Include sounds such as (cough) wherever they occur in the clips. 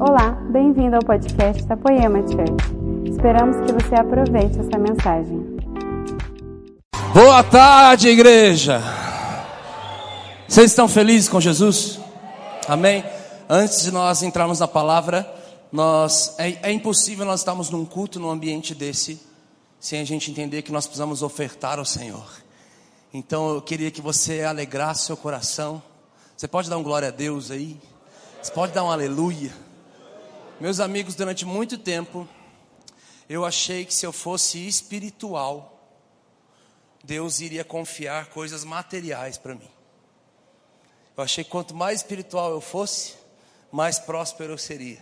Olá, bem-vindo ao podcast da Poema Church. Esperamos que você aproveite essa mensagem. Boa tarde, igreja. Vocês estão felizes com Jesus? Amém? Antes de nós entrarmos na palavra, nós é, é impossível nós estarmos num culto num ambiente desse sem a gente entender que nós precisamos ofertar ao Senhor. Então eu queria que você alegrasse seu coração. Você pode dar um glória a Deus aí? Você pode dar um aleluia? Meus amigos, durante muito tempo, eu achei que se eu fosse espiritual, Deus iria confiar coisas materiais para mim. Eu achei que quanto mais espiritual eu fosse, mais próspero eu seria.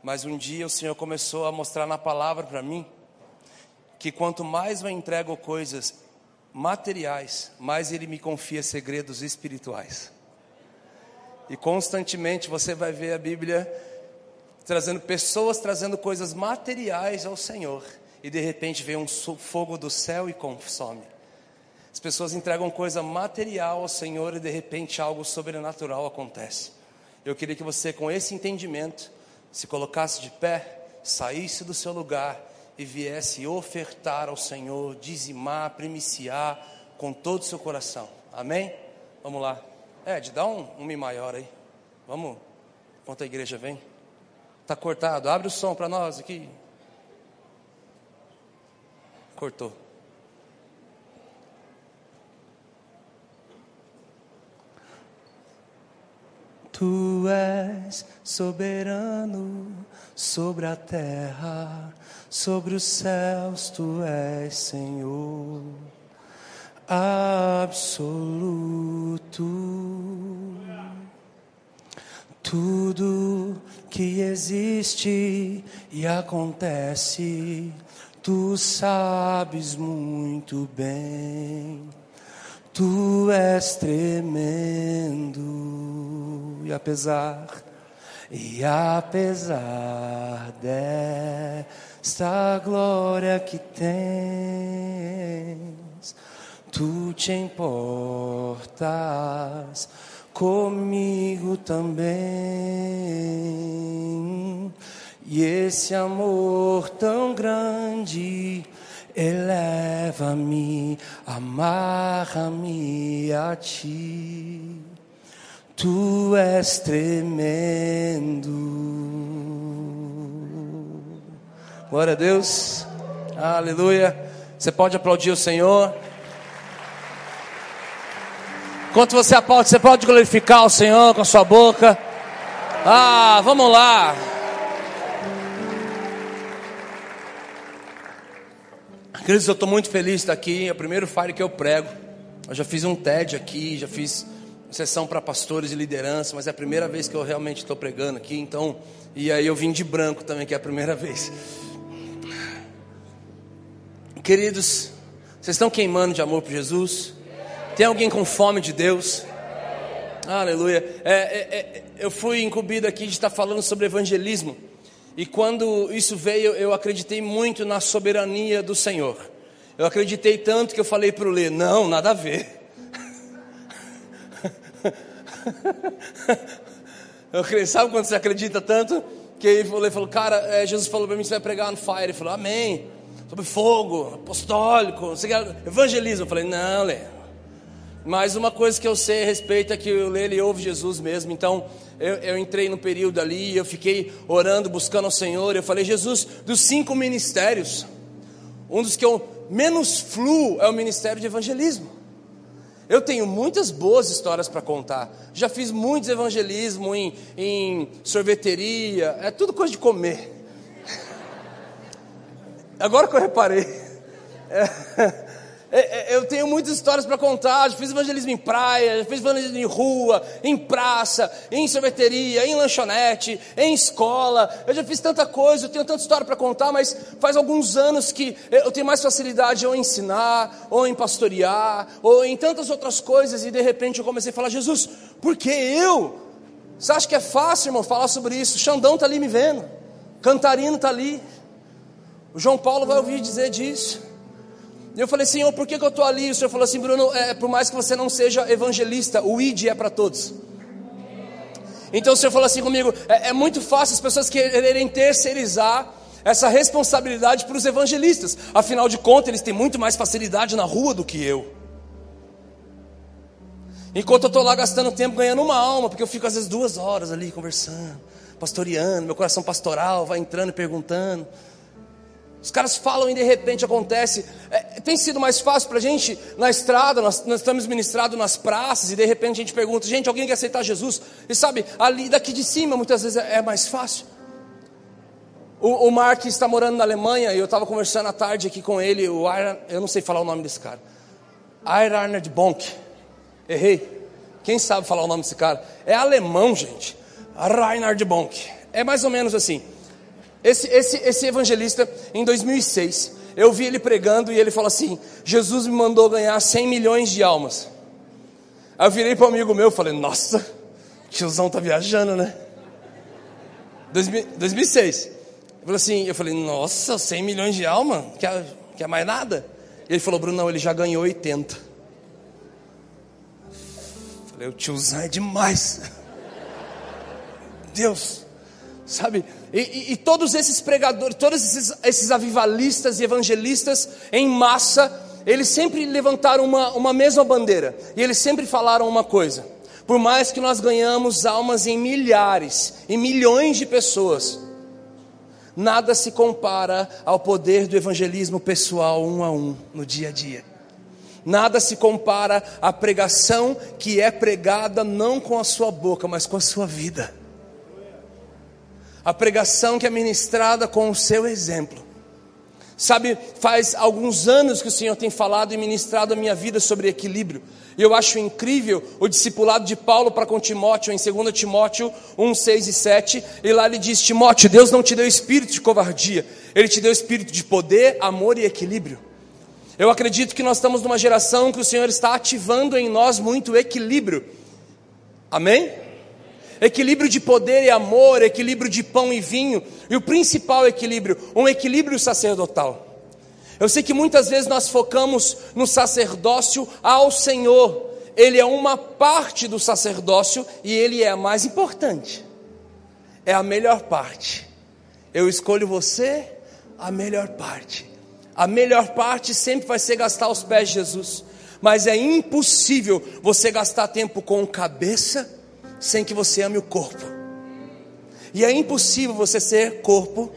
Mas um dia o Senhor começou a mostrar na palavra para mim que quanto mais eu entrego coisas materiais, mais Ele me confia segredos espirituais. E constantemente você vai ver a Bíblia trazendo pessoas trazendo coisas materiais ao Senhor, e de repente vem um fogo do céu e consome. As pessoas entregam coisa material ao Senhor e de repente algo sobrenatural acontece. Eu queria que você, com esse entendimento, se colocasse de pé, saísse do seu lugar e viesse ofertar ao Senhor, dizimar, primiciar com todo o seu coração. Amém? Vamos lá. Ed, dá um, um mi maior aí. Vamos, enquanto a igreja vem. Está cortado. Abre o som para nós aqui. Cortou. Tu és soberano sobre a terra, sobre os céus, tu és Senhor absoluto. Tudo que existe e acontece, tu sabes muito bem. Tu és tremendo e apesar e apesar desta glória que tens, tu te importas comigo também. E esse amor tão grande eleva-me, amarra-me a ti. Tu és tremendo. Glória a Deus. Aleluia. Você pode aplaudir o Senhor. Enquanto você aplaude, você pode glorificar o Senhor com a sua boca. Ah, vamos lá. Queridos, eu estou muito feliz de estar aqui. É o primeiro Fire que eu prego. Eu já fiz um TED aqui, já fiz sessão para pastores e liderança, mas é a primeira vez que eu realmente estou pregando aqui. Então, e aí eu vim de branco também, que é a primeira vez. Queridos, vocês estão queimando de amor por Jesus? Tem alguém com fome de Deus? Aleluia. É, é, é, eu fui incumbido aqui de estar falando sobre evangelismo. E quando isso veio, eu acreditei muito na soberania do Senhor. Eu acreditei tanto que eu falei para o Lê: não, nada a ver. (laughs) eu creio, sabe quando você acredita tanto? Que ele falou, falou cara, é, Jesus falou para mim: você vai pregar no fire. Ele falou: amém. Sobre fogo, apostólico, evangelismo. Eu falei: não, Lê. Mas uma coisa que eu sei a respeito é que ele ouve Jesus mesmo. Então, eu, eu, entrei no período ali, eu fiquei orando, buscando ao Senhor. Eu falei, Jesus, dos cinco ministérios, um dos que eu menos fluo é o ministério de evangelismo. Eu tenho muitas boas histórias para contar. Já fiz muitos evangelismo em, em sorveteria, é tudo coisa de comer. (laughs) Agora que eu reparei. É, eu tenho muitas histórias para contar. Já fiz evangelismo em praia, já fiz evangelismo em rua, em praça, em sorveteria, em lanchonete, em escola. Eu já fiz tanta coisa, eu tenho tanta história para contar, mas faz alguns anos que eu tenho mais facilidade ou em ensinar, ou em pastorear, ou em tantas outras coisas. E de repente eu comecei a falar: Jesus, por que eu? Você acha que é fácil, irmão, falar sobre isso? Xandão está ali me vendo, Cantarino está ali. O João Paulo vai ouvir dizer disso. E eu falei, Senhor, por que, que eu estou ali? O Senhor falou assim, Bruno, é, por mais que você não seja evangelista, o ID é para todos. Então o Senhor falou assim comigo: é, é muito fácil as pessoas quererem terceirizar essa responsabilidade para os evangelistas. Afinal de contas, eles têm muito mais facilidade na rua do que eu. Enquanto eu estou lá gastando tempo ganhando uma alma, porque eu fico às vezes duas horas ali conversando, pastoreando, meu coração pastoral vai entrando e perguntando. Os caras falam e de repente acontece. É, tem sido mais fácil para a gente na estrada, nós, nós estamos ministrados nas praças e de repente a gente pergunta: gente, alguém quer aceitar Jesus? E sabe, ali daqui de cima muitas vezes é, é mais fácil. O, o Mark está morando na Alemanha e eu estava conversando à tarde aqui com ele. O eu não sei falar o nome desse cara. Arnold Bonk. Errei. Quem sabe falar o nome desse cara? É alemão, gente. Reinhard Bonk. É mais ou menos assim. Esse, esse, esse evangelista, em 2006, eu vi ele pregando e ele falou assim: Jesus me mandou ganhar 100 milhões de almas. Aí eu virei para um amigo meu e falei: Nossa, tiozão tá viajando, né? 2006. Eu falei assim: Eu falei, Nossa, 100 milhões de almas? Quer, quer mais nada? E ele falou: Bruno, não, ele já ganhou 80. Eu falei: O tiozão é demais. (laughs) Deus, sabe? E, e, e, todos esses pregadores, todos esses, esses avivalistas e evangelistas em massa, eles sempre levantaram uma, uma mesma bandeira. E eles sempre falaram uma coisa: por mais que nós ganhamos almas em milhares, em milhões de pessoas, nada se compara ao poder do evangelismo pessoal um a um, no dia a dia. Nada se compara à pregação que é pregada não com a sua boca, mas com a sua vida a pregação que é ministrada com o seu exemplo. Sabe, faz alguns anos que o Senhor tem falado e ministrado a minha vida sobre equilíbrio. E eu acho incrível o discipulado de Paulo para com Timóteo, em 2 Timóteo 1, 6 e 7. E lá ele diz: Timóteo, Deus não te deu espírito de covardia, Ele te deu espírito de poder, amor e equilíbrio. Eu acredito que nós estamos numa geração que o Senhor está ativando em nós muito equilíbrio. Amém? Equilíbrio de poder e amor, equilíbrio de pão e vinho, e o principal equilíbrio, um equilíbrio sacerdotal. Eu sei que muitas vezes nós focamos no sacerdócio ao Senhor, ele é uma parte do sacerdócio e ele é a mais importante, é a melhor parte. Eu escolho você, a melhor parte. A melhor parte sempre vai ser gastar aos pés de Jesus, mas é impossível você gastar tempo com cabeça sem que você ame o corpo. E é impossível você ser corpo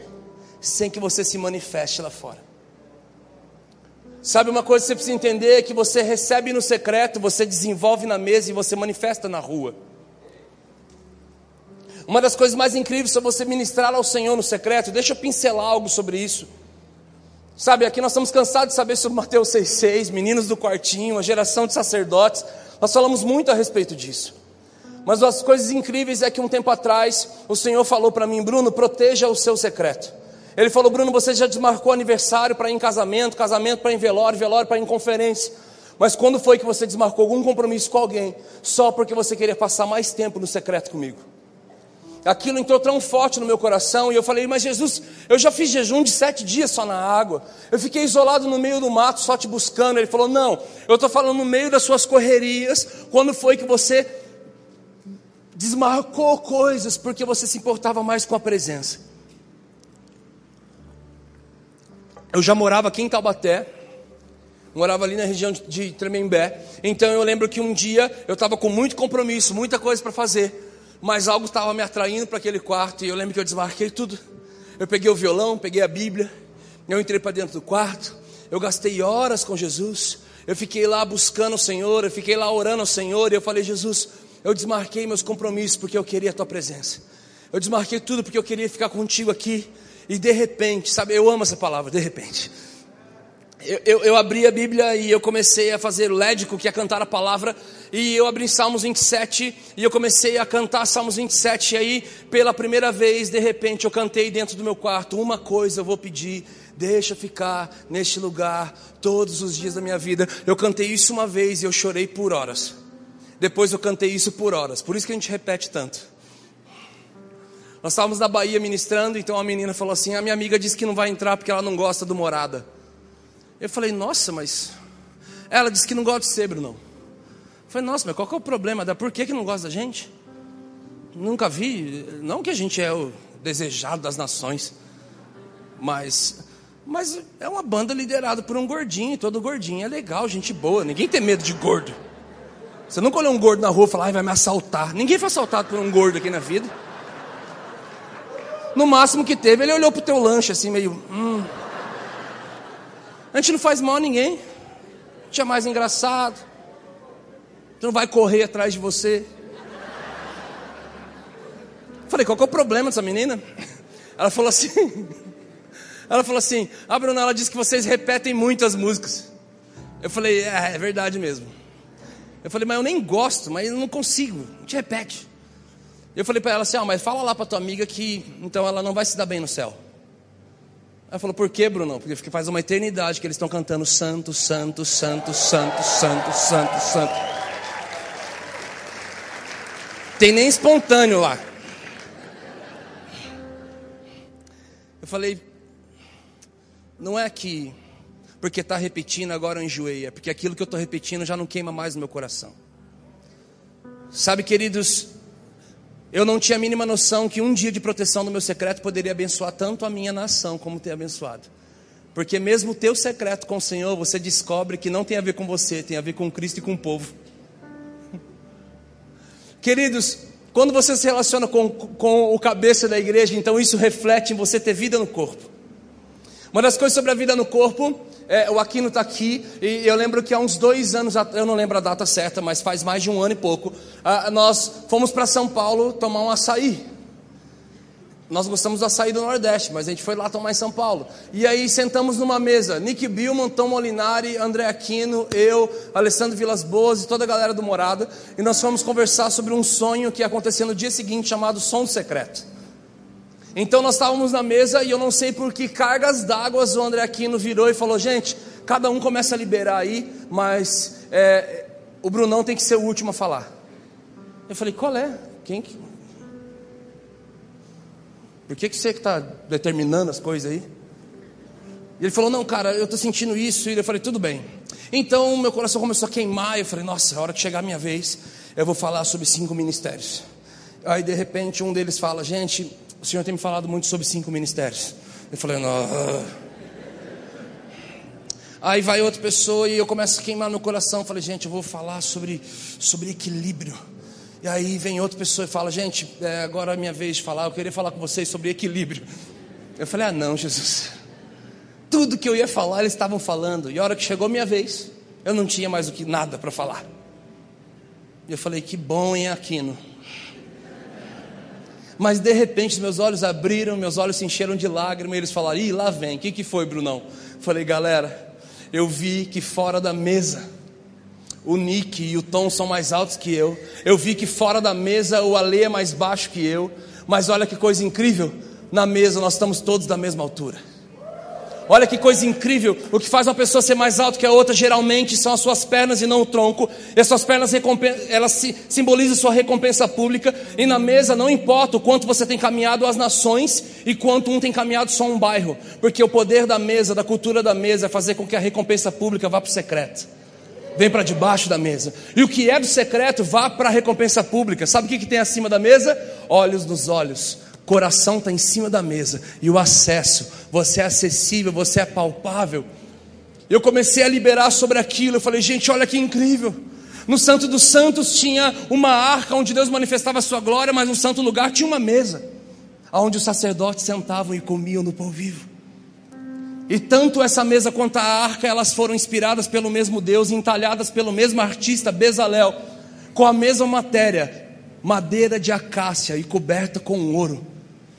sem que você se manifeste lá fora. Sabe uma coisa que você precisa entender é que você recebe no secreto, você desenvolve na mesa e você manifesta na rua. Uma das coisas mais incríveis é você ministrar ao Senhor no secreto. Deixa eu pincelar algo sobre isso. Sabe, aqui nós estamos cansados de saber sobre Mateus 6,6, meninos do quartinho, a geração de sacerdotes. Nós falamos muito a respeito disso. Mas as coisas incríveis é que um tempo atrás o Senhor falou para mim, Bruno, proteja o seu secreto. Ele falou, Bruno, você já desmarcou aniversário para ir em casamento, casamento para ir em velório, velório para ir em conferência. Mas quando foi que você desmarcou algum compromisso com alguém, só porque você queria passar mais tempo no secreto comigo? Aquilo entrou tão forte no meu coração e eu falei, mas Jesus, eu já fiz jejum de sete dias só na água. Eu fiquei isolado no meio do mato só te buscando. Ele falou, não, eu estou falando no meio das suas correrias. Quando foi que você desmarcou coisas porque você se importava mais com a presença. Eu já morava aqui em Taubaté, morava ali na região de Tremembé. Então eu lembro que um dia eu estava com muito compromisso, muita coisa para fazer, mas algo estava me atraindo para aquele quarto e eu lembro que eu desmarquei tudo. Eu peguei o violão, peguei a Bíblia, eu entrei para dentro do quarto, eu gastei horas com Jesus, eu fiquei lá buscando o Senhor, eu fiquei lá orando ao Senhor e eu falei: Jesus, eu desmarquei meus compromissos porque eu queria a tua presença. Eu desmarquei tudo porque eu queria ficar contigo aqui. E de repente, sabe, eu amo essa palavra, de repente. Eu, eu, eu, abri a Bíblia e eu comecei a fazer o lédico, que é cantar a palavra, e eu abri Salmos 27 e eu comecei a cantar Salmos 27. E aí, pela primeira vez, de repente, eu cantei dentro do meu quarto: Uma coisa eu vou pedir, deixa ficar neste lugar todos os dias da minha vida. Eu cantei isso uma vez e eu chorei por horas. Depois eu cantei isso por horas, por isso que a gente repete tanto. Nós estávamos na Bahia ministrando, então a menina falou assim: A minha amiga disse que não vai entrar porque ela não gosta do morada. Eu falei: Nossa, mas. Ela disse que não gosta de ser, Bruno. Eu falei: Nossa, mas qual que é o problema? Por que, que não gosta da gente? Nunca vi. Não que a gente é o desejado das nações, mas, mas é uma banda liderada por um gordinho. Todo gordinho é legal, gente boa. Ninguém tem medo de gordo. Você nunca olhou um gordo na rua e falar, vai me assaltar. Ninguém foi assaltado por um gordo aqui na vida. No máximo que teve, ele olhou pro teu lanche assim, meio. Hum. A gente não faz mal a ninguém. A gente é mais engraçado. A gente não vai correr atrás de você. Falei, qual que é o problema dessa menina? Ela falou assim. (laughs) Ela falou assim: Ah, Bruna, ela disse que vocês repetem muitas músicas. Eu falei, é, é verdade mesmo. Eu falei, mas eu nem gosto, mas eu não consigo. Gente repete. Eu falei para ela assim: ah, mas fala lá para tua amiga que então ela não vai se dar bem no céu. Ela falou: por quê, Bruno? Porque faz uma eternidade que eles estão cantando santo, santo, santo, santo, santo, santo, santo. Tem nem espontâneo lá. Eu falei: não é que porque está repetindo agora eu enjoei, é porque aquilo que eu estou repetindo já não queima mais no meu coração. Sabe, queridos, eu não tinha a mínima noção que um dia de proteção no meu secreto poderia abençoar tanto a minha nação como ter abençoado. Porque mesmo o teu secreto com o Senhor, você descobre que não tem a ver com você, tem a ver com Cristo e com o povo. (laughs) Queridos, quando você se relaciona com, com o cabeça da igreja, então isso reflete em você ter vida no corpo. Uma das coisas sobre a vida no corpo é, o Aquino está aqui, e eu lembro que há uns dois anos, eu não lembro a data certa, mas faz mais de um ano e pouco, ah, nós fomos para São Paulo tomar um açaí. Nós gostamos do açaí do Nordeste, mas a gente foi lá tomar em São Paulo. E aí sentamos numa mesa, Nick Billman, Tom Molinari, André Aquino, eu, Alessandro Vilas Boas e toda a galera do Morada. E nós fomos conversar sobre um sonho que ia acontecer no dia seguinte, chamado Som Secreto. Então nós estávamos na mesa e eu não sei por que cargas d'água o André Aquino virou e falou: gente, cada um começa a liberar aí, mas é, o Brunão tem que ser o último a falar. Eu falei: qual é? Quem que. Por que, que você está determinando as coisas aí? E ele falou: Não, cara, eu estou sentindo isso. E eu falei: Tudo bem. Então meu coração começou a queimar. Eu falei: Nossa, é hora que chegar a minha vez, eu vou falar sobre cinco ministérios. Aí de repente um deles fala: Gente, o Senhor tem me falado muito sobre cinco ministérios. Eu falei, não. Aí vai outra pessoa e eu começo a queimar meu coração. Eu falei, gente, eu vou falar sobre, sobre equilíbrio. E aí vem outra pessoa e fala, gente, é, agora é minha vez de falar. Eu queria falar com vocês sobre equilíbrio. Eu falei, ah, não, Jesus. Tudo que eu ia falar, eles estavam falando. E a hora que chegou minha vez, eu não tinha mais o que nada para falar. E eu falei, que bom, hein, Aquino. Mas de repente meus olhos abriram, meus olhos se encheram de lágrimas e eles falaram: Ih, lá vem, o que, que foi, Brunão? Falei, galera, eu vi que fora da mesa o Nick e o Tom são mais altos que eu. Eu vi que fora da mesa o Ale é mais baixo que eu. Mas olha que coisa incrível: na mesa nós estamos todos da mesma altura. Olha que coisa incrível. O que faz uma pessoa ser mais alta que a outra geralmente são as suas pernas e não o tronco. E as suas pernas elas simbolizam sua recompensa pública. E na mesa não importa o quanto você tem caminhado as nações e quanto um tem caminhado só um bairro. Porque o poder da mesa, da cultura da mesa, é fazer com que a recompensa pública vá para o secreto. Vem para debaixo da mesa. E o que é do secreto vá para a recompensa pública. Sabe o que, que tem acima da mesa? Olhos nos olhos coração está em cima da mesa e o acesso, você é acessível, você é palpável. Eu comecei a liberar sobre aquilo, eu falei, gente, olha que incrível. No Santo dos Santos tinha uma arca onde Deus manifestava a sua glória, mas no santo lugar tinha uma mesa, onde os sacerdotes sentavam e comiam no pão vivo. E tanto essa mesa quanto a arca, elas foram inspiradas pelo mesmo Deus, entalhadas pelo mesmo artista, Bezalel, com a mesma matéria, madeira de acácia e coberta com ouro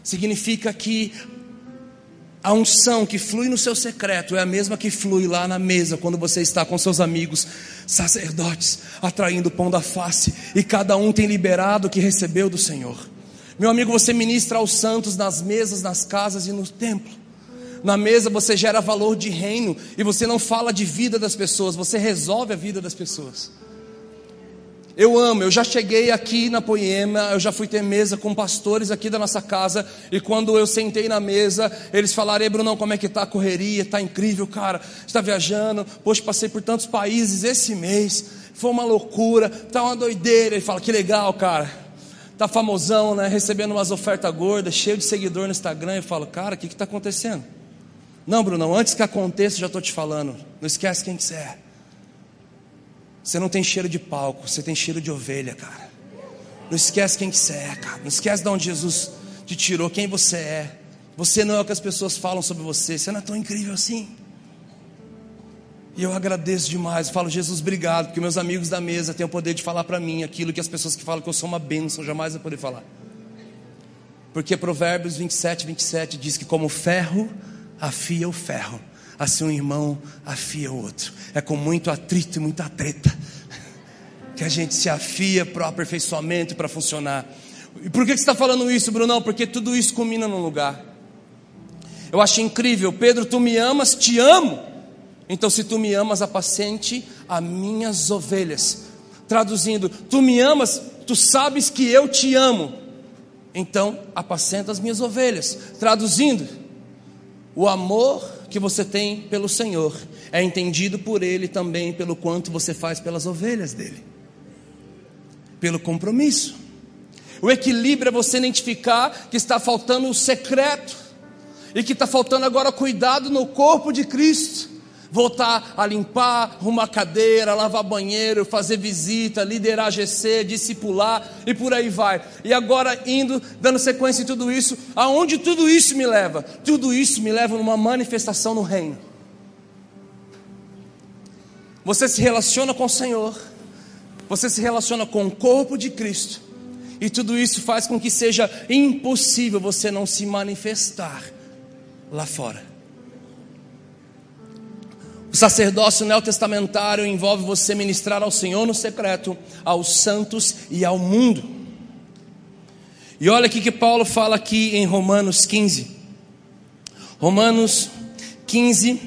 significa que a unção que flui no seu secreto é a mesma que flui lá na mesa quando você está com seus amigos sacerdotes, atraindo o pão da face, e cada um tem liberado o que recebeu do Senhor. Meu amigo, você ministra aos santos nas mesas, nas casas e no templo. Na mesa você gera valor de reino e você não fala de vida das pessoas, você resolve a vida das pessoas. Eu amo, eu já cheguei aqui na Poema, eu já fui ter mesa com pastores aqui da nossa casa, e quando eu sentei na mesa, eles falaram: Ei, Brunão, como é que tá a correria? Tá incrível, cara. Está viajando, poxa, passei por tantos países esse mês, foi uma loucura, tá uma doideira. Ele fala: Que legal, cara. tá famosão, né? Recebendo umas ofertas gordas, cheio de seguidor no Instagram, e falo, cara, o que está acontecendo? Não, Bruno, antes que aconteça, já estou te falando. Não esquece quem que você é. Você não tem cheiro de palco, você tem cheiro de ovelha, cara. Não esquece quem que você é, cara. Não esquece de onde Jesus te tirou, quem você é. Você não é o que as pessoas falam sobre você. Você não é tão incrível assim. E eu agradeço demais. Eu falo, Jesus, obrigado, porque meus amigos da mesa têm o poder de falar para mim aquilo que as pessoas que falam que eu sou uma bênção jamais vão poder falar. Porque Provérbios 27, 27 diz que como ferro afia o ferro, assim um irmão afia o outro. É com muito atrito e muita treta que a gente se afia para o aperfeiçoamento para funcionar. E por que você está falando isso, Brunão? Porque tudo isso culmina num lugar. Eu acho incrível, Pedro, tu me amas, te amo. Então, se tu me amas, apacente as minhas ovelhas. Traduzindo, tu me amas, tu sabes que eu te amo. Então, apacenta as minhas ovelhas. Traduzindo, o amor que você tem pelo Senhor. É entendido por Ele também pelo quanto você faz pelas ovelhas dele, pelo compromisso. O equilíbrio é você identificar que está faltando o secreto e que está faltando agora cuidado no corpo de Cristo voltar a limpar, arrumar cadeira, lavar banheiro, fazer visita, liderar GC, discipular e por aí vai. E agora indo, dando sequência em tudo isso, aonde tudo isso me leva? Tudo isso me leva numa manifestação no reino. Você se relaciona com o Senhor, você se relaciona com o corpo de Cristo, e tudo isso faz com que seja impossível você não se manifestar lá fora. O sacerdócio neotestamentário envolve você ministrar ao Senhor no secreto, aos santos e ao mundo. E olha aqui que Paulo fala aqui em Romanos 15. Romanos 15,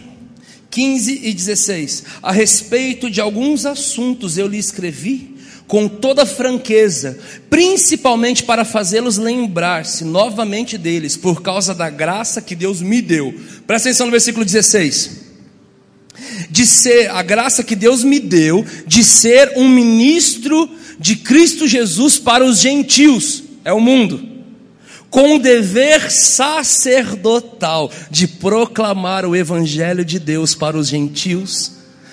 15 e 16. A respeito de alguns assuntos eu lhe escrevi com toda franqueza, principalmente para fazê-los lembrar-se novamente deles, por causa da graça que Deus me deu. Presta atenção no versículo 16 de ser a graça que Deus me deu de ser um ministro de Cristo Jesus para os gentios, é o mundo, com o dever sacerdotal de proclamar o evangelho de Deus para os gentios,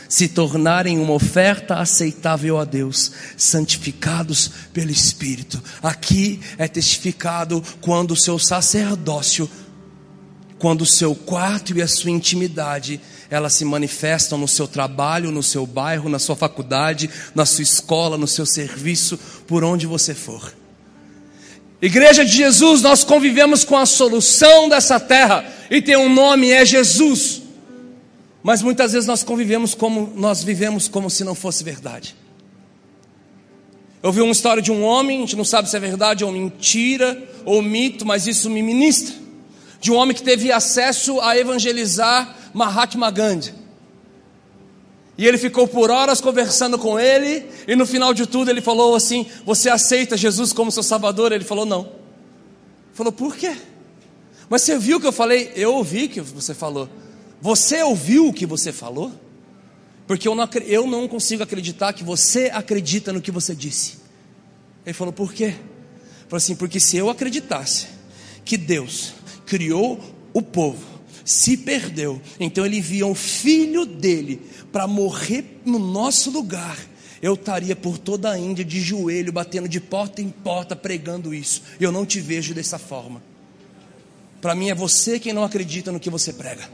se tornarem uma oferta aceitável a Deus, santificados pelo Espírito. Aqui é testificado quando o seu sacerdócio, quando o seu quarto e a sua intimidade elas se manifestam no seu trabalho, no seu bairro, na sua faculdade, na sua escola, no seu serviço, por onde você for. Igreja de Jesus, nós convivemos com a solução dessa terra e tem um nome, é Jesus. Mas muitas vezes nós convivemos como nós vivemos como se não fosse verdade. Eu vi uma história de um homem, a gente não sabe se é verdade ou mentira ou mito, mas isso me ministra. De um homem que teve acesso a evangelizar Mahatma Gandhi. E ele ficou por horas conversando com ele, e no final de tudo ele falou assim: Você aceita Jesus como seu salvador? Ele falou: Não. Ele falou: Por quê? Mas você viu o que eu falei? Eu ouvi o que você falou. Você ouviu o que você falou? Porque eu não, eu não consigo acreditar que você acredita no que você disse. Ele falou: Por quê? Ele falou assim: Porque se eu acreditasse que Deus criou o povo se perdeu. Então ele enviou o filho dele para morrer no nosso lugar. Eu estaria por toda a Índia de joelho, batendo de porta em porta, pregando isso. Eu não te vejo dessa forma. Para mim é você quem não acredita no que você prega.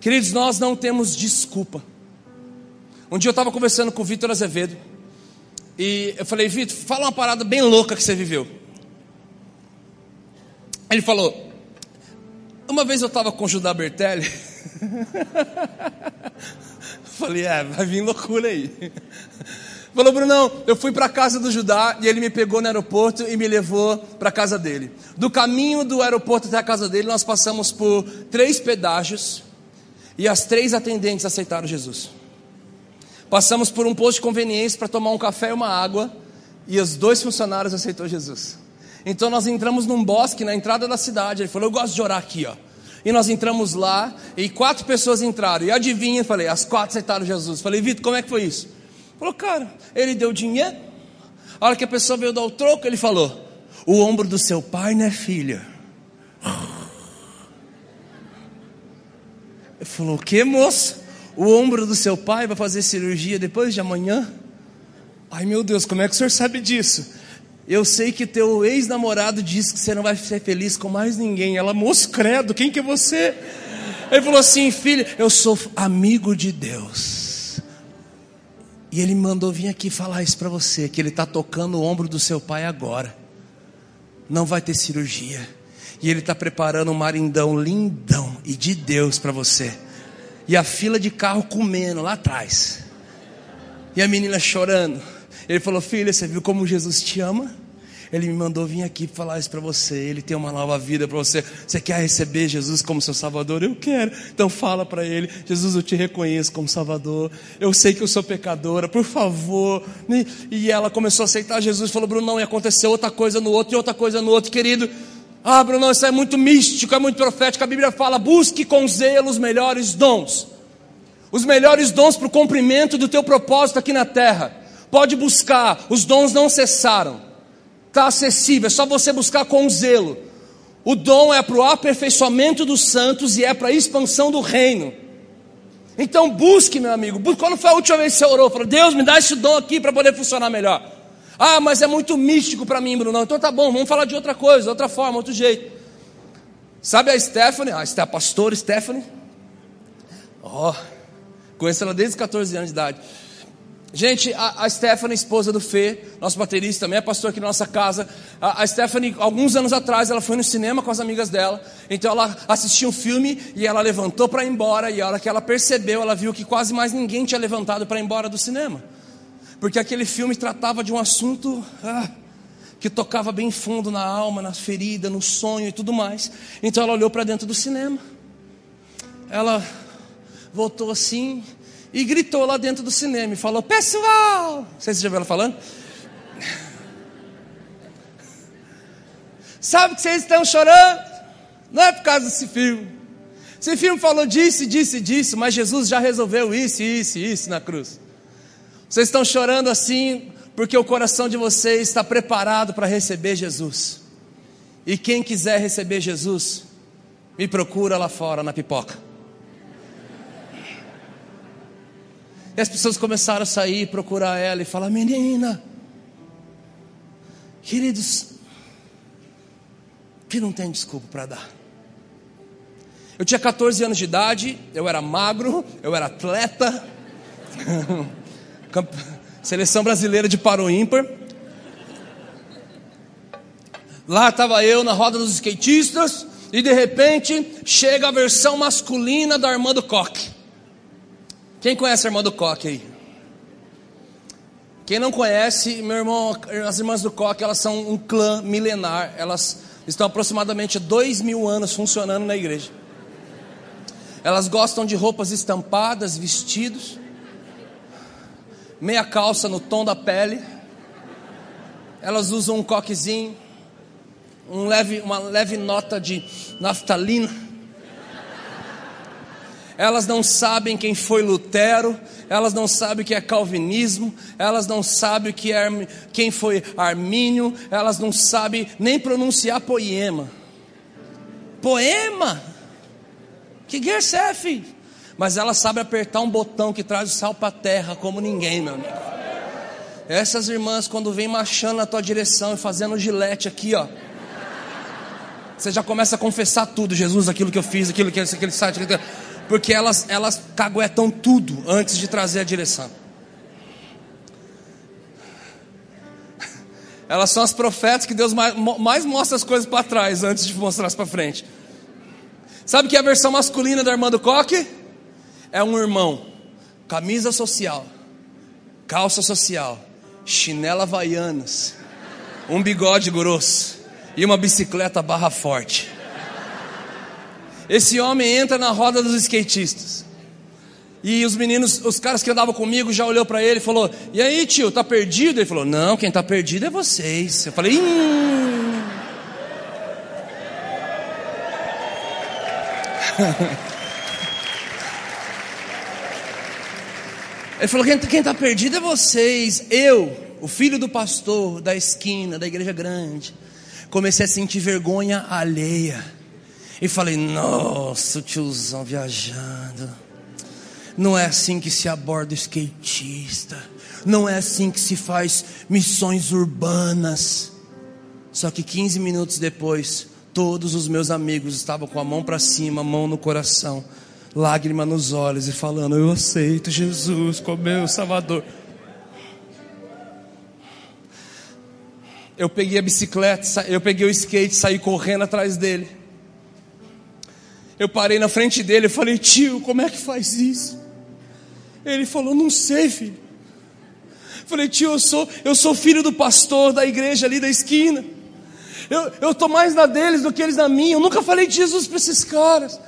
Queridos, nós não temos desculpa. Um dia eu estava conversando com o Vitor Azevedo. E eu falei, Vitor, fala uma parada bem louca que você viveu. Ele falou: uma vez eu estava com o Judá Bertelli. (laughs) Falei, é, vai vir loucura aí. Falou, Brunão, eu fui para a casa do Judá e ele me pegou no aeroporto e me levou para a casa dele. Do caminho do aeroporto até a casa dele, nós passamos por três pedágios e as três atendentes aceitaram Jesus. Passamos por um posto de conveniência para tomar um café e uma água e os dois funcionários aceitou Jesus. Então nós entramos num bosque na entrada da cidade. Ele falou: Eu gosto de orar aqui, ó. E nós entramos lá e quatro pessoas entraram. E adivinha, falei, as quatro aceitaram Jesus. Falei, Vitor, como é que foi isso? Falou, cara, ele deu dinheiro, A hora que a pessoa veio dar o troco, ele falou: O ombro do seu pai, né, filha? Ele falou: O que, moço? O ombro do seu pai vai fazer cirurgia depois de amanhã? Ai meu Deus, como é que o senhor sabe disso? Eu sei que teu ex-namorado disse que você não vai ser feliz com mais ninguém. Ela, moço, credo, quem que é você? Ele falou assim: Filho, eu sou amigo de Deus. E ele mandou vir aqui falar isso para você: que ele está tocando o ombro do seu pai agora. Não vai ter cirurgia. E ele está preparando um marindão lindão e de Deus para você. E a fila de carro comendo lá atrás. E a menina chorando. Ele falou: Filha, você viu como Jesus te ama? Ele me mandou vir aqui falar isso para você. Ele tem uma nova vida para você. Você quer receber Jesus como seu Salvador? Eu quero. Então fala para ele: Jesus, eu te reconheço como Salvador. Eu sei que eu sou pecadora. Por favor. E ela começou a aceitar Jesus. Falou: Bruno, não, e aconteceu outra coisa no outro e outra coisa no outro, querido. Ah, Bruno, isso é muito místico, é muito profético. A Bíblia fala: busque com zelo os melhores dons. Os melhores dons para o cumprimento do teu propósito aqui na terra. Pode buscar, os dons não cessaram está acessível, é só você buscar com zelo. O dom é para o aperfeiçoamento dos santos e é para a expansão do reino. Então busque, meu amigo. Quando foi a última vez que você orou? Falou, Deus, me dá esse dom aqui para poder funcionar melhor. Ah, mas é muito místico para mim, Bruno. Então tá bom, vamos falar de outra coisa, outra forma, outro jeito. Sabe a Stephanie? Ah, a pastora Stephanie. Ó, oh, conheço ela desde os 14 anos de idade. Gente, a, a Stephanie, esposa do Fê, nosso baterista, também é pastor aqui na nossa casa. A, a Stephanie, alguns anos atrás, ela foi no cinema com as amigas dela. Então ela assistiu um filme e ela levantou para ir embora. E a hora que ela percebeu, ela viu que quase mais ninguém tinha levantado para ir embora do cinema. Porque aquele filme tratava de um assunto ah, que tocava bem fundo na alma, na ferida, no sonho e tudo mais. Então ela olhou para dentro do cinema. Ela voltou assim e gritou lá dentro do cinema e falou: Pessoal! Não sei se você já viu ela falando. (laughs) Sabe que vocês estão chorando? Não é por causa desse filme. Esse filme falou disso, disso e disso, mas Jesus já resolveu isso, isso e isso na cruz. Vocês estão chorando assim porque o coração de vocês está preparado para receber Jesus. E quem quiser receber Jesus, me procura lá fora na pipoca. E as pessoas começaram a sair, procurar ela e falar: Menina, queridos, que não tem desculpa para dar. Eu tinha 14 anos de idade, eu era magro, eu era atleta, (laughs) seleção brasileira de paro ímpar. Lá estava eu na roda dos skatistas, e de repente chega a versão masculina da Armando Coque. Quem conhece a irmã do Coque aí? Quem não conhece, meu irmão, as irmãs do Coque, elas são um clã milenar. Elas estão aproximadamente dois mil anos funcionando na igreja. Elas gostam de roupas estampadas, vestidos, meia calça no tom da pele. Elas usam um coquezinho, um leve, uma leve nota de naftalina elas não sabem quem foi Lutero, elas não sabem o que é calvinismo, elas não sabem o que é, quem foi Armínio, elas não sabem nem pronunciar poema. Poema? Que Gersef? Mas elas sabem apertar um botão que traz o sal para a terra como ninguém, meu amigo. Essas irmãs, quando vêm marchando na tua direção e fazendo gilete aqui, ó. Você já começa a confessar tudo, Jesus, aquilo que eu fiz, aquilo que aquele site, aquilo que porque elas, elas caguetam tudo antes de trazer a direção. Elas são as profetas que Deus mais, mais mostra as coisas para trás antes de mostrar as para frente. Sabe que é a versão masculina da irmã do coque? É um irmão, camisa social, calça social, chinela havaianas, um bigode grosso e uma bicicleta barra forte. Esse homem entra na roda dos skatistas. E os meninos, os caras que andavam comigo já olhou para ele e falou: "E aí, tio, tá perdido?" Ele falou: "Não, quem tá perdido é vocês". Eu falei: hum. (laughs) Ele falou: quem, quem tá perdido é vocês. Eu, o filho do pastor da esquina, da igreja grande, comecei a sentir vergonha alheia. E falei: Nossa, o tiozão viajando. Não é assim que se aborda o skatista. Não é assim que se faz missões urbanas. Só que 15 minutos depois, todos os meus amigos estavam com a mão para cima, mão no coração, lágrima nos olhos e falando: Eu aceito Jesus como meu Salvador. Eu peguei a bicicleta, eu peguei o skate, saí correndo atrás dele. Eu parei na frente dele e falei: Tio, como é que faz isso? Ele falou: Não sei, filho. Falei, tio, eu sou, eu sou filho do pastor da igreja ali da esquina. Eu estou mais na deles do que eles na minha. Eu nunca falei de Jesus para esses caras.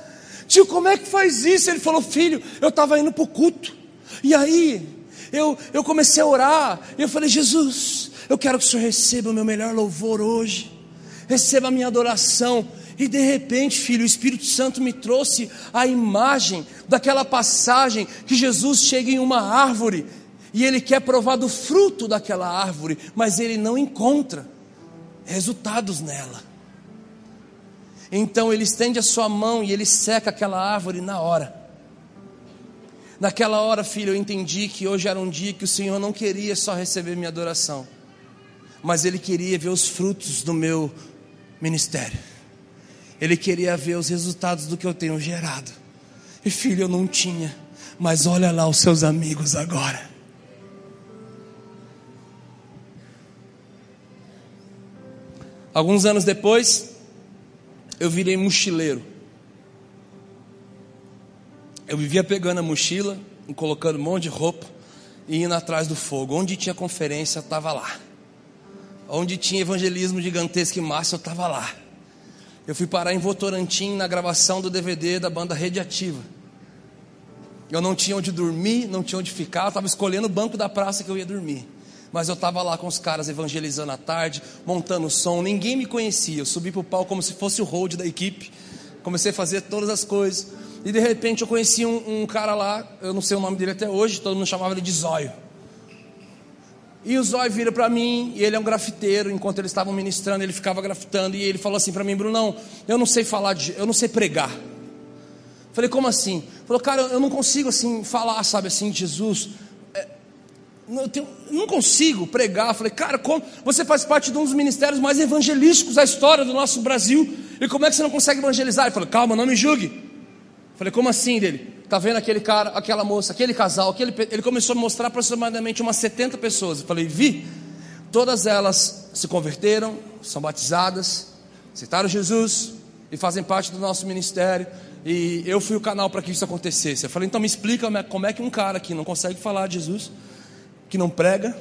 Tio, como é que faz isso? Ele falou, filho, eu estava indo para o culto. E aí, eu, eu comecei a orar. E eu falei, Jesus, eu quero que o Senhor receba o meu melhor louvor hoje. Receba a minha adoração. E de repente, filho, o Espírito Santo me trouxe a imagem daquela passagem que Jesus chega em uma árvore e ele quer provar do fruto daquela árvore, mas ele não encontra resultados nela. Então ele estende a sua mão e ele seca aquela árvore na hora. Naquela hora, filho, eu entendi que hoje era um dia que o Senhor não queria só receber minha adoração, mas Ele queria ver os frutos do meu ministério. Ele queria ver os resultados do que eu tenho gerado. E filho, eu não tinha, mas olha lá os seus amigos agora. Alguns anos depois, eu virei mochileiro. Eu vivia pegando a mochila, colocando um monte de roupa e indo atrás do fogo. Onde tinha conferência, estava lá. Onde tinha evangelismo gigantesco e massa, eu estava lá. Eu fui parar em Votorantim na gravação do DVD da banda Radiativa. Eu não tinha onde dormir, não tinha onde ficar, eu estava escolhendo o banco da praça que eu ia dormir. Mas eu estava lá com os caras evangelizando à tarde, montando som, ninguém me conhecia. Eu subi para o palco como se fosse o hold da equipe, comecei a fazer todas as coisas. E de repente eu conheci um, um cara lá, eu não sei o nome dele até hoje, todo mundo chamava ele de Zóio. E o Zóio vira para mim, e ele é um grafiteiro, enquanto eles estavam ministrando, ele ficava grafitando, e ele falou assim para mim, Brunão, eu não sei falar, de, eu não sei pregar. Falei, como assim? Falou, cara, eu não consigo assim falar, sabe, assim, Jesus eu, tenho, não consigo pregar. Falei, cara, como você faz parte de um dos ministérios mais evangelísticos da história do nosso Brasil, e como é que você não consegue evangelizar? Ele falou, calma, não me julgue. Falei, como assim dele? Tá vendo aquele cara, aquela moça, aquele casal, aquele, ele começou a mostrar aproximadamente umas 70 pessoas. Eu falei, vi, todas elas se converteram, são batizadas, aceitaram Jesus e fazem parte do nosso ministério. E eu fui o canal para que isso acontecesse. Eu falei, então me explica como é que um cara que não consegue falar de Jesus que não prega,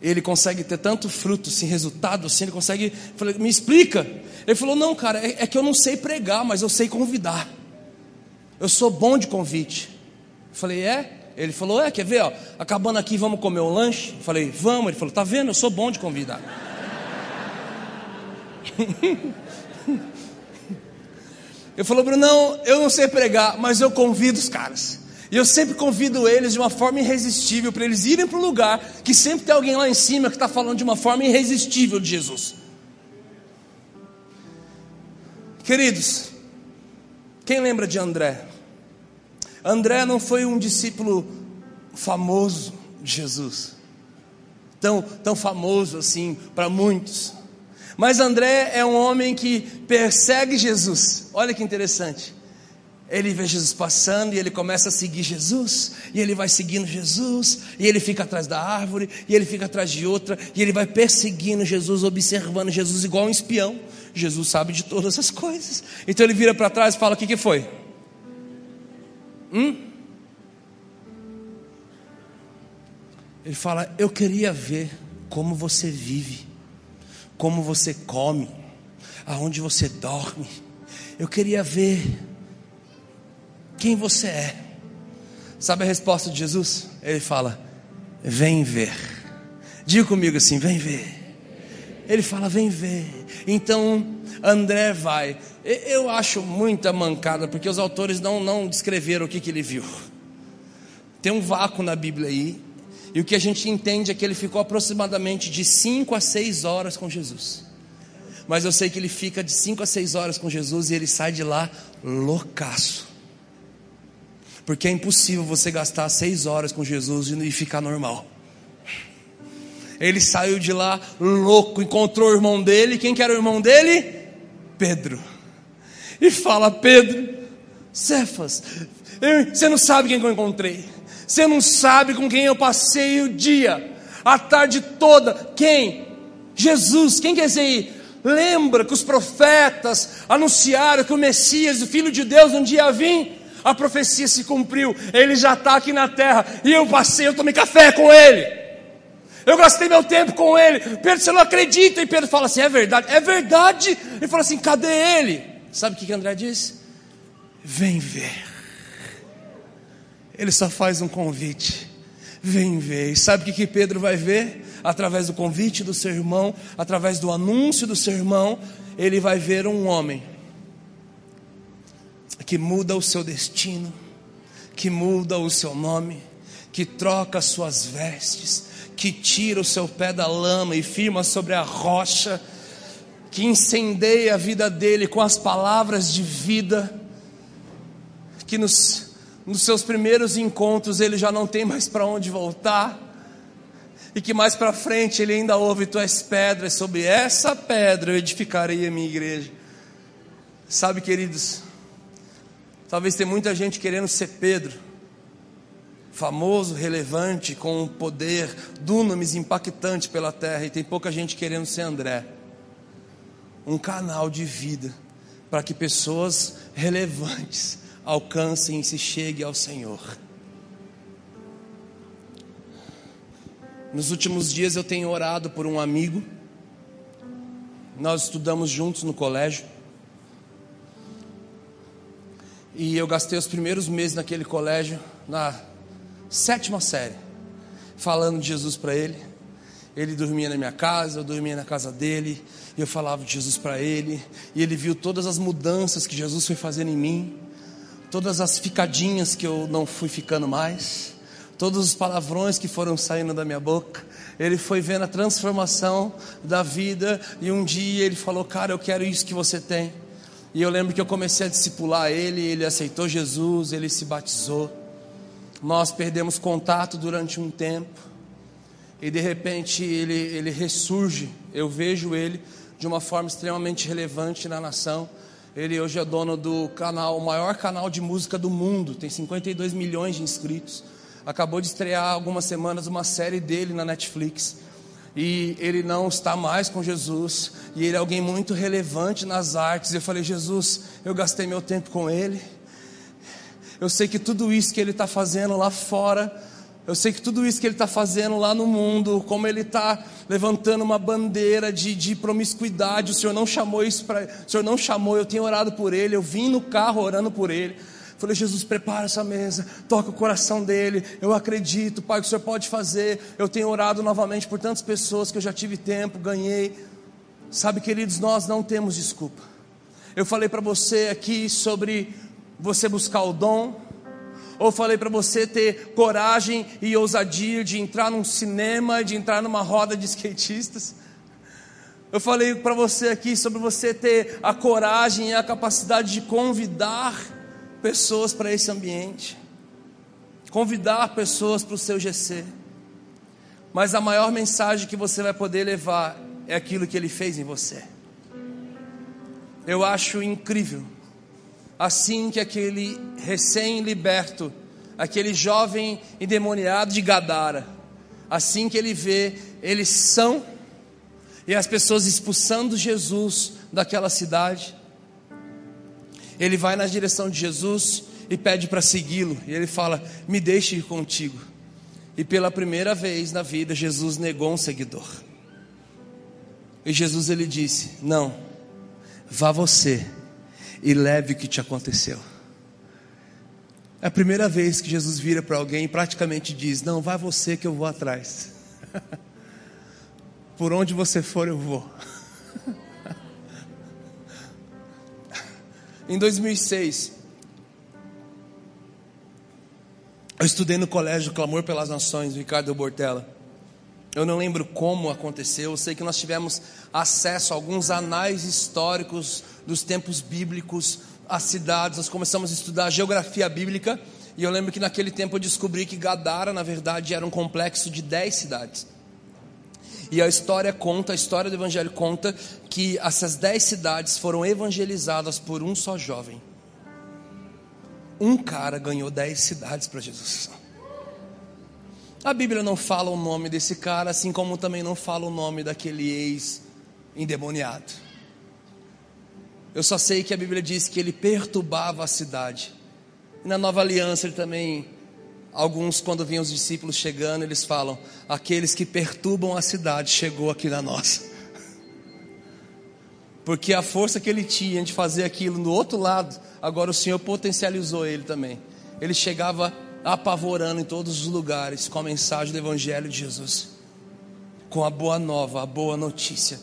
ele consegue ter tanto fruto, sem resultado, assim, ele consegue. Falei, me explica. Ele falou: Não, cara, é, é, que eu não sei pregar, mas eu sei convidar. Eu sou bom de convite. falei: É? Ele falou: É, quer ver? Ó, acabando aqui, vamos comer um lanche? falei: Vamos. Ele falou: Tá vendo? Eu sou bom de convidar. eu falou: Brunão, eu não sei pregar, mas eu convido os caras. E eu sempre convido eles de uma forma irresistível para eles irem para um lugar que sempre tem alguém lá em cima que está falando de uma forma irresistível de Jesus. Queridos, quem lembra de André? André não foi um discípulo famoso de Jesus, tão, tão famoso assim para muitos. Mas André é um homem que persegue Jesus. Olha que interessante. Ele vê Jesus passando e ele começa a seguir Jesus, e ele vai seguindo Jesus, e ele fica atrás da árvore, e ele fica atrás de outra, e ele vai perseguindo Jesus, observando Jesus igual um espião. Jesus sabe de todas as coisas. Então ele vira para trás e fala: O que, que foi? Hum? Ele fala: Eu queria ver como você vive, como você come, aonde você dorme. Eu queria ver quem você é. Sabe a resposta de Jesus? Ele fala: Vem ver. Diga comigo assim: Vem ver. Ele fala: Vem ver. Então André vai. Eu acho muita mancada, porque os autores não, não descreveram o que, que ele viu. Tem um vácuo na Bíblia aí. E o que a gente entende é que ele ficou aproximadamente de 5 a 6 horas com Jesus. Mas eu sei que ele fica de 5 a 6 horas com Jesus e ele sai de lá loucaço. Porque é impossível você gastar 6 horas com Jesus e ficar normal. Ele saiu de lá louco, encontrou o irmão dele. Quem que era o irmão dele? Pedro. E fala: Pedro, Cefas, você não sabe quem eu encontrei. Você não sabe com quem eu passei o dia, a tarde toda. Quem? Jesus. Quem quer dizer? Lembra que os profetas anunciaram que o Messias, o Filho de Deus, um dia vinha? A profecia se cumpriu, ele já está aqui na terra, e eu passei, eu tomei café com ele. Eu gastei meu tempo com ele. Pedro, você não acredita? E Pedro fala assim: é verdade, é verdade. Ele fala assim: cadê ele? Sabe o que André disse? Vem ver. Ele só faz um convite. Vem ver. E sabe o que, que Pedro vai ver? Através do convite do seu irmão, através do anúncio do seu irmão, ele vai ver um homem que muda o seu destino, que muda o seu nome, que troca as suas vestes, que tira o seu pé da lama e firma sobre a rocha, que incendeia a vida dele com as palavras de vida, que nos, nos seus primeiros encontros ele já não tem mais para onde voltar, e que mais para frente ele ainda ouve: Tu és pedra, e sobre essa pedra eu edificarei a minha igreja. Sabe, queridos, talvez tenha muita gente querendo ser Pedro, famoso, relevante, com um poder, dunamis impactante pela terra, e tem pouca gente querendo ser André. Um canal de vida para que pessoas relevantes alcancem e se cheguem ao Senhor. Nos últimos dias eu tenho orado por um amigo. Nós estudamos juntos no colégio. E eu gastei os primeiros meses naquele colégio, na sétima série, falando de Jesus para ele. Ele dormia na minha casa, eu dormia na casa dele, e eu falava de Jesus para ele, e ele viu todas as mudanças que Jesus foi fazendo em mim, todas as ficadinhas que eu não fui ficando mais, todos os palavrões que foram saindo da minha boca. Ele foi vendo a transformação da vida, e um dia ele falou: Cara, eu quero isso que você tem. E eu lembro que eu comecei a discipular ele, ele aceitou Jesus, ele se batizou. Nós perdemos contato durante um tempo e de repente ele, ele ressurge. Eu vejo ele de uma forma extremamente relevante na nação. Ele hoje é dono do canal, o maior canal de música do mundo, tem 52 milhões de inscritos. Acabou de estrear algumas semanas uma série dele na Netflix. E ele não está mais com Jesus, e ele é alguém muito relevante nas artes. Eu falei, Jesus, eu gastei meu tempo com ele eu sei que tudo isso que Ele está fazendo lá fora, eu sei que tudo isso que Ele está fazendo lá no mundo, como Ele está levantando uma bandeira de, de promiscuidade, o Senhor não chamou isso para. O Senhor não chamou, eu tenho orado por Ele, eu vim no carro orando por Ele. Falei, Jesus, prepara essa mesa, toca o coração dele. Eu acredito, Pai, que o Senhor pode fazer. Eu tenho orado novamente por tantas pessoas que eu já tive tempo, ganhei. Sabe, queridos, nós não temos desculpa. Eu falei para você aqui sobre você buscar o dom, ou falei para você ter coragem e ousadia de entrar num cinema, de entrar numa roda de skatistas. Eu falei para você aqui sobre você ter a coragem e a capacidade de convidar pessoas para esse ambiente, convidar pessoas para o seu GC. Mas a maior mensagem que você vai poder levar é aquilo que ele fez em você. Eu acho incrível assim que aquele recém-liberto, aquele jovem endemoniado de Gadara, assim que ele vê eles são e as pessoas expulsando Jesus daquela cidade, ele vai na direção de Jesus e pede para segui-lo, e ele fala: Me deixe ir contigo. E pela primeira vez na vida, Jesus negou um seguidor. E Jesus ele disse: Não, vá você e leve o que te aconteceu. É a primeira vez que Jesus vira para alguém e praticamente diz: Não, vai você que eu vou atrás. (laughs) Por onde você for, eu vou. (laughs) em 2006, Eu estudei no colégio Clamor pelas Nações, Ricardo Bortella. Eu não lembro como aconteceu, eu sei que nós tivemos acesso a alguns anais históricos dos tempos bíblicos, as cidades, nós começamos a estudar geografia bíblica, e eu lembro que naquele tempo eu descobri que Gadara, na verdade, era um complexo de dez cidades. E a história conta, a história do Evangelho conta que essas dez cidades foram evangelizadas por um só jovem um cara ganhou dez cidades para Jesus. A Bíblia não fala o nome desse cara, assim como também não fala o nome daquele ex endemoniado. Eu só sei que a Bíblia diz que ele perturbava a cidade. E na nova aliança ele também, alguns quando vinham os discípulos chegando, eles falam: aqueles que perturbam a cidade chegou aqui na nossa. (laughs) Porque a força que ele tinha de fazer aquilo no outro lado, agora o Senhor potencializou ele também. Ele chegava apavorando em todos os lugares com a mensagem do Evangelho de Jesus, com a boa nova, a boa notícia.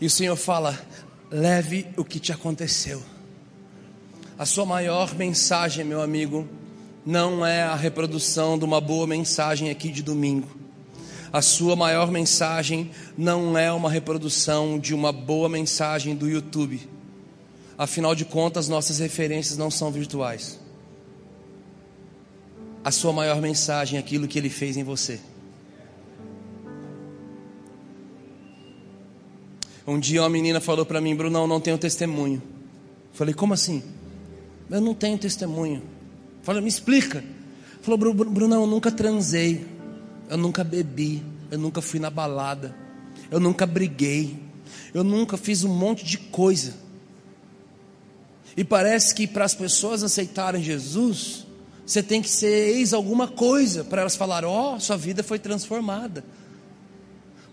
E o Senhor fala: leve o que te aconteceu. A sua maior mensagem, meu amigo, não é a reprodução de uma boa mensagem aqui de domingo a sua maior mensagem não é uma reprodução de uma boa mensagem do YouTube. Afinal de contas, nossas referências não são virtuais. A sua maior mensagem é aquilo que ele fez em você. Um dia uma menina falou para mim, Brunão, não tenho testemunho. Falei, como assim? Eu não tenho testemunho. Falei, me explica. Falou, Brunão, eu nunca transei eu nunca bebi, eu nunca fui na balada, eu nunca briguei, eu nunca fiz um monte de coisa. E parece que para as pessoas aceitarem Jesus, você tem que ser ex alguma coisa para elas falarem: Ó, oh, sua vida foi transformada.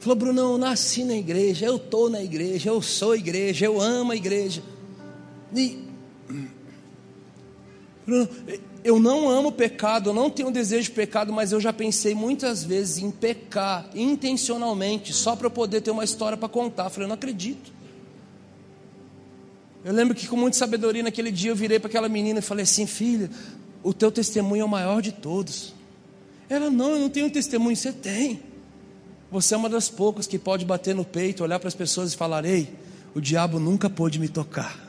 Falou, Bruno, eu nasci na igreja, eu estou na igreja, eu sou igreja, eu amo a igreja. E, Bruno, eu não amo pecado, eu não tenho desejo de pecado, mas eu já pensei muitas vezes em pecar intencionalmente, só para eu poder ter uma história para contar. Eu falei, eu não acredito. Eu lembro que com muita sabedoria naquele dia eu virei para aquela menina e falei assim: filha, o teu testemunho é o maior de todos. Ela, não, eu não tenho testemunho, você tem. Você é uma das poucas que pode bater no peito, olhar para as pessoas e falar: ei, o diabo nunca pôde me tocar.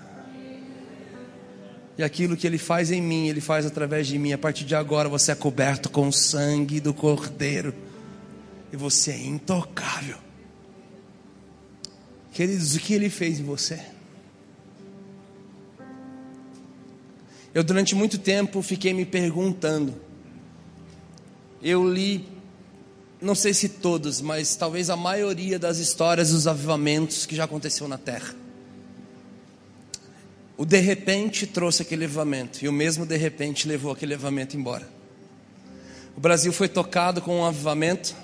E aquilo que Ele faz em mim, Ele faz através de mim. A partir de agora você é coberto com o sangue do Cordeiro. E você é intocável. Queridos, o que Ele fez em você? Eu durante muito tempo fiquei me perguntando. Eu li, não sei se todos, mas talvez a maioria das histórias dos avivamentos que já aconteceu na terra. O de repente trouxe aquele levamento, e o mesmo de repente levou aquele levamento embora. O Brasil foi tocado com um avivamento.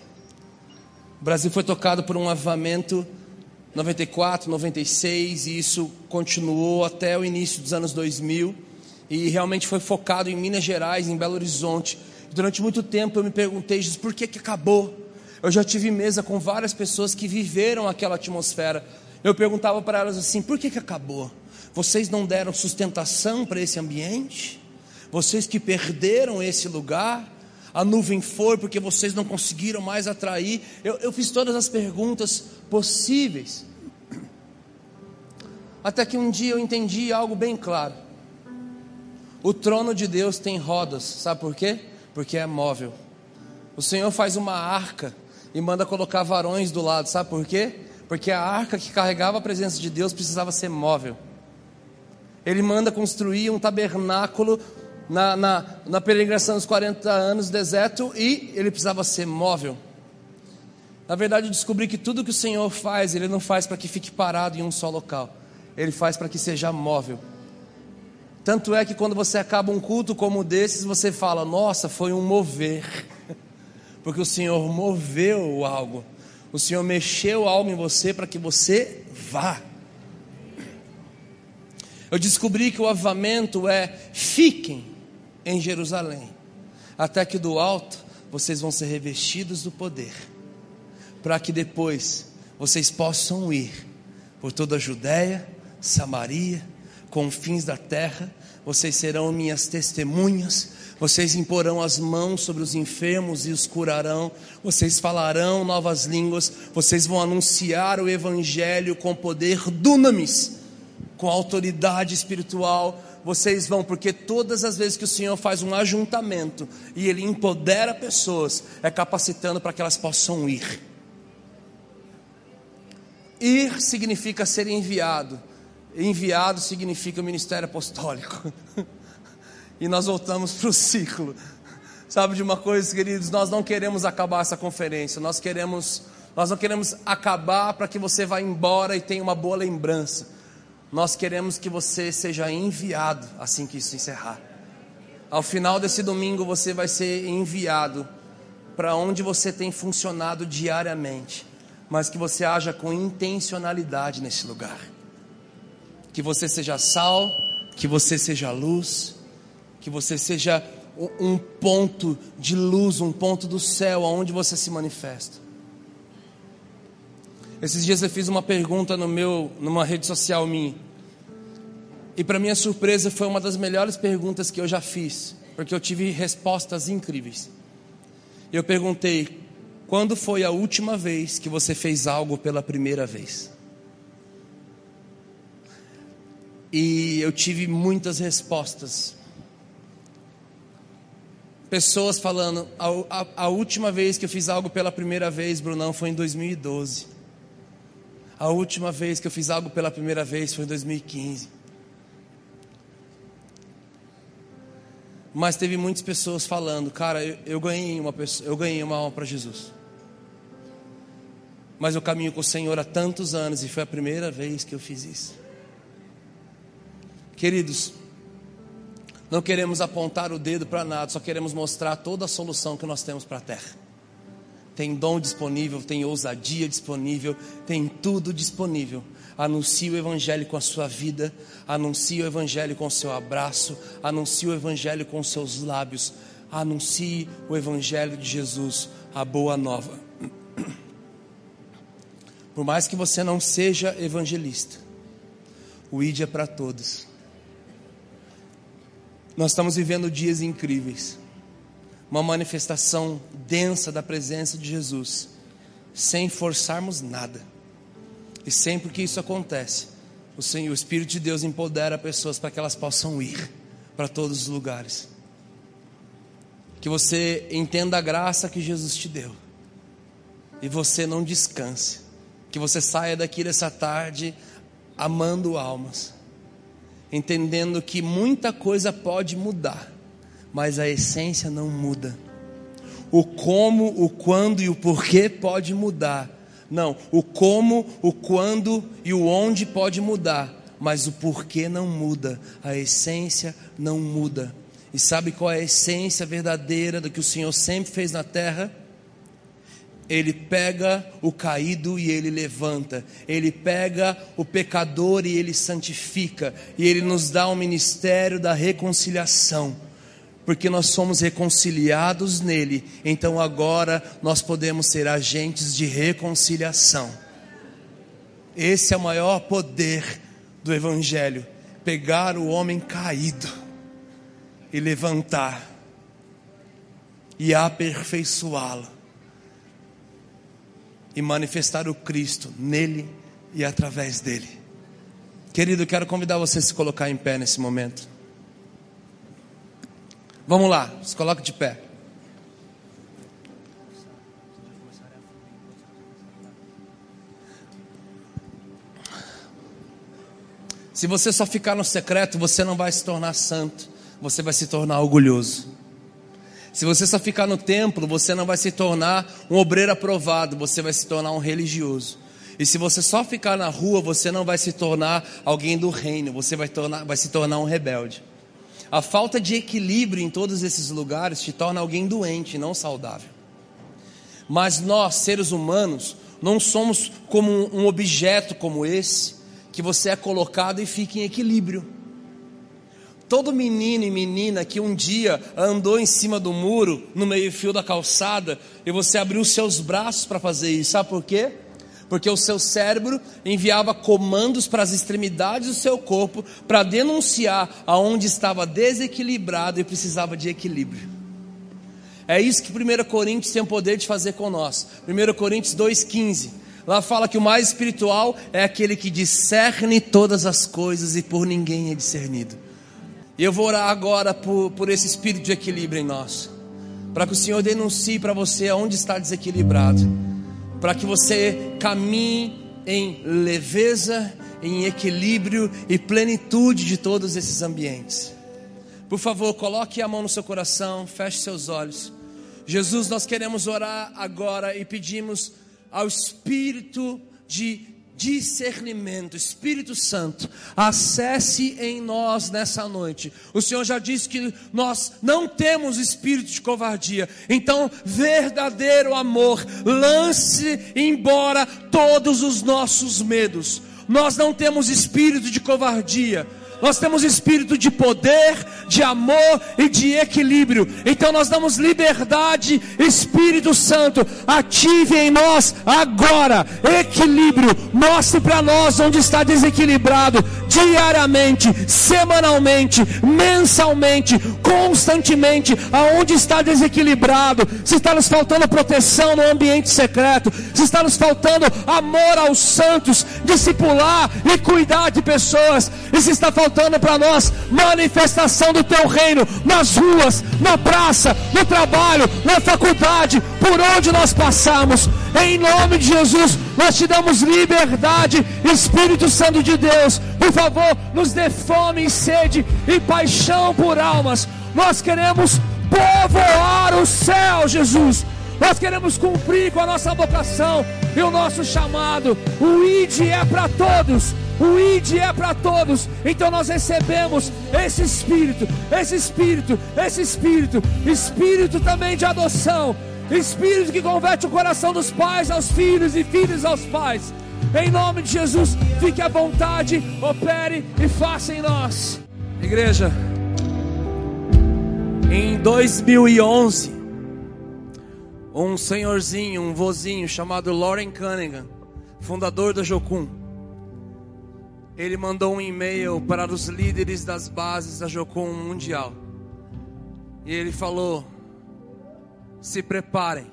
O Brasil foi tocado por um avivamento 94, 96, e isso continuou até o início dos anos 2000, e realmente foi focado em Minas Gerais, em Belo Horizonte. Durante muito tempo eu me perguntei, Jesus, por que, que acabou? Eu já tive mesa com várias pessoas que viveram aquela atmosfera. Eu perguntava para elas assim: por que, que acabou? Vocês não deram sustentação para esse ambiente? Vocês que perderam esse lugar? A nuvem foi porque vocês não conseguiram mais atrair. Eu, eu fiz todas as perguntas possíveis. Até que um dia eu entendi algo bem claro. O trono de Deus tem rodas, sabe por quê? Porque é móvel. O Senhor faz uma arca e manda colocar varões do lado, sabe por quê? Porque a arca que carregava a presença de Deus precisava ser móvel. Ele manda construir um tabernáculo na, na, na peregrinação dos 40 anos do deserto e ele precisava ser móvel. Na verdade, eu descobri que tudo que o Senhor faz, Ele não faz para que fique parado em um só local, Ele faz para que seja móvel. Tanto é que quando você acaba um culto como desses, você fala: Nossa, foi um mover, (laughs) porque o Senhor moveu algo, o Senhor mexeu algo em você para que você vá. Eu descobri que o avivamento é fiquem em Jerusalém, até que do alto vocês vão ser revestidos do poder, para que depois vocês possam ir por toda a Judéia, Samaria, confins da terra, vocês serão minhas testemunhas, vocês imporão as mãos sobre os enfermos e os curarão, vocês falarão novas línguas, vocês vão anunciar o evangelho com poder dunamis, com autoridade espiritual, vocês vão, porque todas as vezes que o Senhor faz um ajuntamento e Ele empodera pessoas, é capacitando para que elas possam ir. Ir significa ser enviado, enviado significa ministério apostólico. (laughs) e nós voltamos para o ciclo. Sabe de uma coisa, queridos, nós não queremos acabar essa conferência, nós queremos, nós não queremos acabar para que você vá embora e tenha uma boa lembrança. Nós queremos que você seja enviado assim que isso encerrar. Ao final desse domingo você vai ser enviado para onde você tem funcionado diariamente, mas que você haja com intencionalidade nesse lugar. Que você seja sal, que você seja luz, que você seja um ponto de luz, um ponto do céu aonde você se manifesta. Esses dias eu fiz uma pergunta no meu, numa rede social minha. E para minha surpresa foi uma das melhores perguntas que eu já fiz, porque eu tive respostas incríveis. Eu perguntei: quando foi a última vez que você fez algo pela primeira vez? E eu tive muitas respostas. Pessoas falando: a, a, a última vez que eu fiz algo pela primeira vez, Brunão, foi em 2012. A última vez que eu fiz algo pela primeira vez foi em 2015. Mas teve muitas pessoas falando, cara, eu, eu ganhei uma pessoa, eu ganhei uma alma para Jesus. Mas eu caminho com o Senhor há tantos anos e foi a primeira vez que eu fiz isso. Queridos, não queremos apontar o dedo para nada, só queremos mostrar toda a solução que nós temos para a terra. Tem dom disponível, tem ousadia disponível, tem tudo disponível Anuncie o Evangelho com a sua vida, anuncie o Evangelho com o seu abraço, anuncie o Evangelho com os seus lábios, anuncie o Evangelho de Jesus, a boa nova. Por mais que você não seja evangelista, o ID é para todos. Nós estamos vivendo dias incríveis, uma manifestação densa da presença de Jesus, sem forçarmos nada e sempre que isso acontece, o Senhor, o Espírito de Deus empodera pessoas para que elas possam ir para todos os lugares. Que você entenda a graça que Jesus te deu. E você não descanse. Que você saia daqui dessa tarde amando almas. Entendendo que muita coisa pode mudar, mas a essência não muda. O como, o quando e o porquê pode mudar, não, o como, o quando e o onde pode mudar, mas o porquê não muda, a essência não muda. E sabe qual é a essência verdadeira do que o Senhor sempre fez na terra? Ele pega o caído e ele levanta, ele pega o pecador e ele santifica, e ele nos dá o ministério da reconciliação. Porque nós somos reconciliados nele, então agora nós podemos ser agentes de reconciliação. Esse é o maior poder do Evangelho: pegar o homem caído e levantar. E aperfeiçoá-lo e manifestar o Cristo nele e através dele. Querido, quero convidar você a se colocar em pé nesse momento. Vamos lá, se coloque de pé. Se você só ficar no secreto, você não vai se tornar santo, você vai se tornar orgulhoso. Se você só ficar no templo, você não vai se tornar um obreiro aprovado, você vai se tornar um religioso. E se você só ficar na rua, você não vai se tornar alguém do reino, você vai, tornar, vai se tornar um rebelde. A falta de equilíbrio em todos esses lugares te torna alguém doente, não saudável. Mas nós, seres humanos, não somos como um objeto como esse, que você é colocado e fica em equilíbrio. Todo menino e menina que um dia andou em cima do muro, no meio-fio da calçada, e você abriu seus braços para fazer isso, sabe por quê? porque o seu cérebro enviava comandos para as extremidades do seu corpo para denunciar aonde estava desequilibrado e precisava de equilíbrio. É isso que 1 Coríntios tem o poder de fazer com nós. 1 Coríntios 2,15. Lá fala que o mais espiritual é aquele que discerne todas as coisas e por ninguém é discernido. E eu vou orar agora por, por esse espírito de equilíbrio em nós. Para que o Senhor denuncie para você aonde está desequilibrado. Para que você caminhe em leveza, em equilíbrio e plenitude de todos esses ambientes. Por favor, coloque a mão no seu coração, feche seus olhos. Jesus, nós queremos orar agora e pedimos ao Espírito de discernimento, Espírito Santo, acesse em nós nessa noite. O Senhor já disse que nós não temos espírito de covardia, então, verdadeiro amor, lance embora todos os nossos medos. Nós não temos espírito de covardia nós temos espírito de poder, de amor e de equilíbrio. Então nós damos liberdade, Espírito Santo, ative em nós agora equilíbrio. Mostre para nós onde está desequilibrado, diariamente, semanalmente, mensalmente, constantemente, aonde está desequilibrado. Se está nos faltando proteção no ambiente secreto, se está nos faltando amor aos santos, discipular e cuidar de pessoas, e se está faltando para nós manifestação do teu reino nas ruas, na praça, no trabalho, na faculdade, por onde nós passamos. Em nome de Jesus, nós te damos liberdade, Espírito Santo de Deus. Por favor, nos dê fome e sede e paixão por almas. Nós queremos povoar o céu, Jesus. Nós queremos cumprir com a nossa vocação e o nosso chamado. O ID é para todos. O ID é para todos. Então nós recebemos esse espírito, esse espírito, esse espírito, espírito também de adoção, espírito que converte o coração dos pais aos filhos e filhos aos pais. Em nome de Jesus, fique à vontade, opere e faça em nós. Igreja, em 2011, um senhorzinho, um vozinho chamado Lauren Cunningham, fundador da Jocum, ele mandou um e-mail para os líderes das bases da Jocum Mundial. E ele falou: se preparem,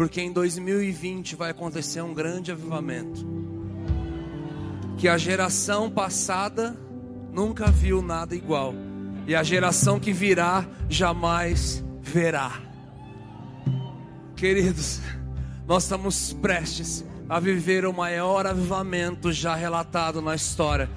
porque em 2020 vai acontecer um grande avivamento. Que a geração passada nunca viu nada igual, e a geração que virá jamais verá. Queridos, nós estamos prestes a viver o maior avivamento já relatado na história.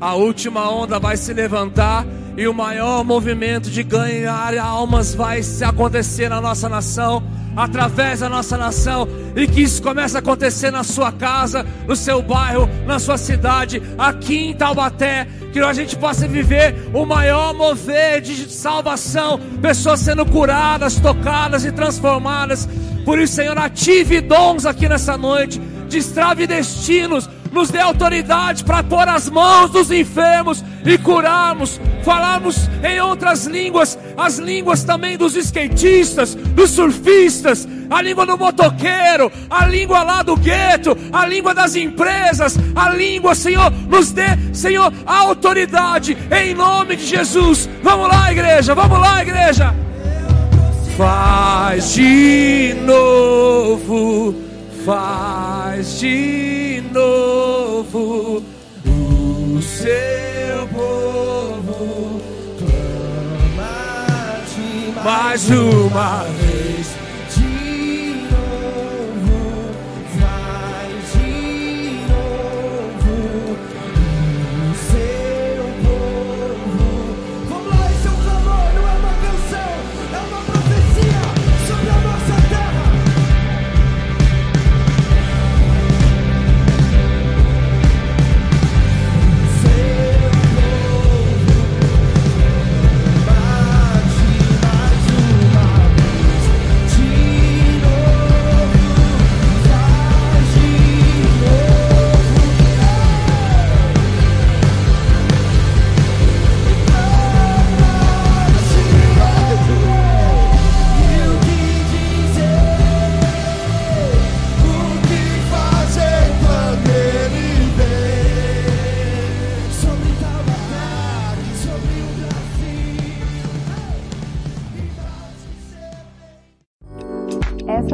A última onda vai se levantar e o maior movimento de ganhar almas vai acontecer na nossa nação, através da nossa nação, e que isso comece a acontecer na sua casa, no seu bairro, na sua cidade, aqui em Taubaté, que a gente possa viver o maior mover de salvação, pessoas sendo curadas, tocadas e transformadas. Por isso, Senhor, ative dons aqui nessa noite destrave destinos, nos dê autoridade para pôr as mãos dos enfermos e curarmos, falarmos em outras línguas, as línguas também dos skatistas, dos surfistas, a língua do motoqueiro, a língua lá do gueto, a língua das empresas, a língua, Senhor, nos dê, Senhor, a autoridade em nome de Jesus. Vamos lá, igreja, vamos lá, igreja. Faz de novo faz de novo o seu povo clama mais uma vez.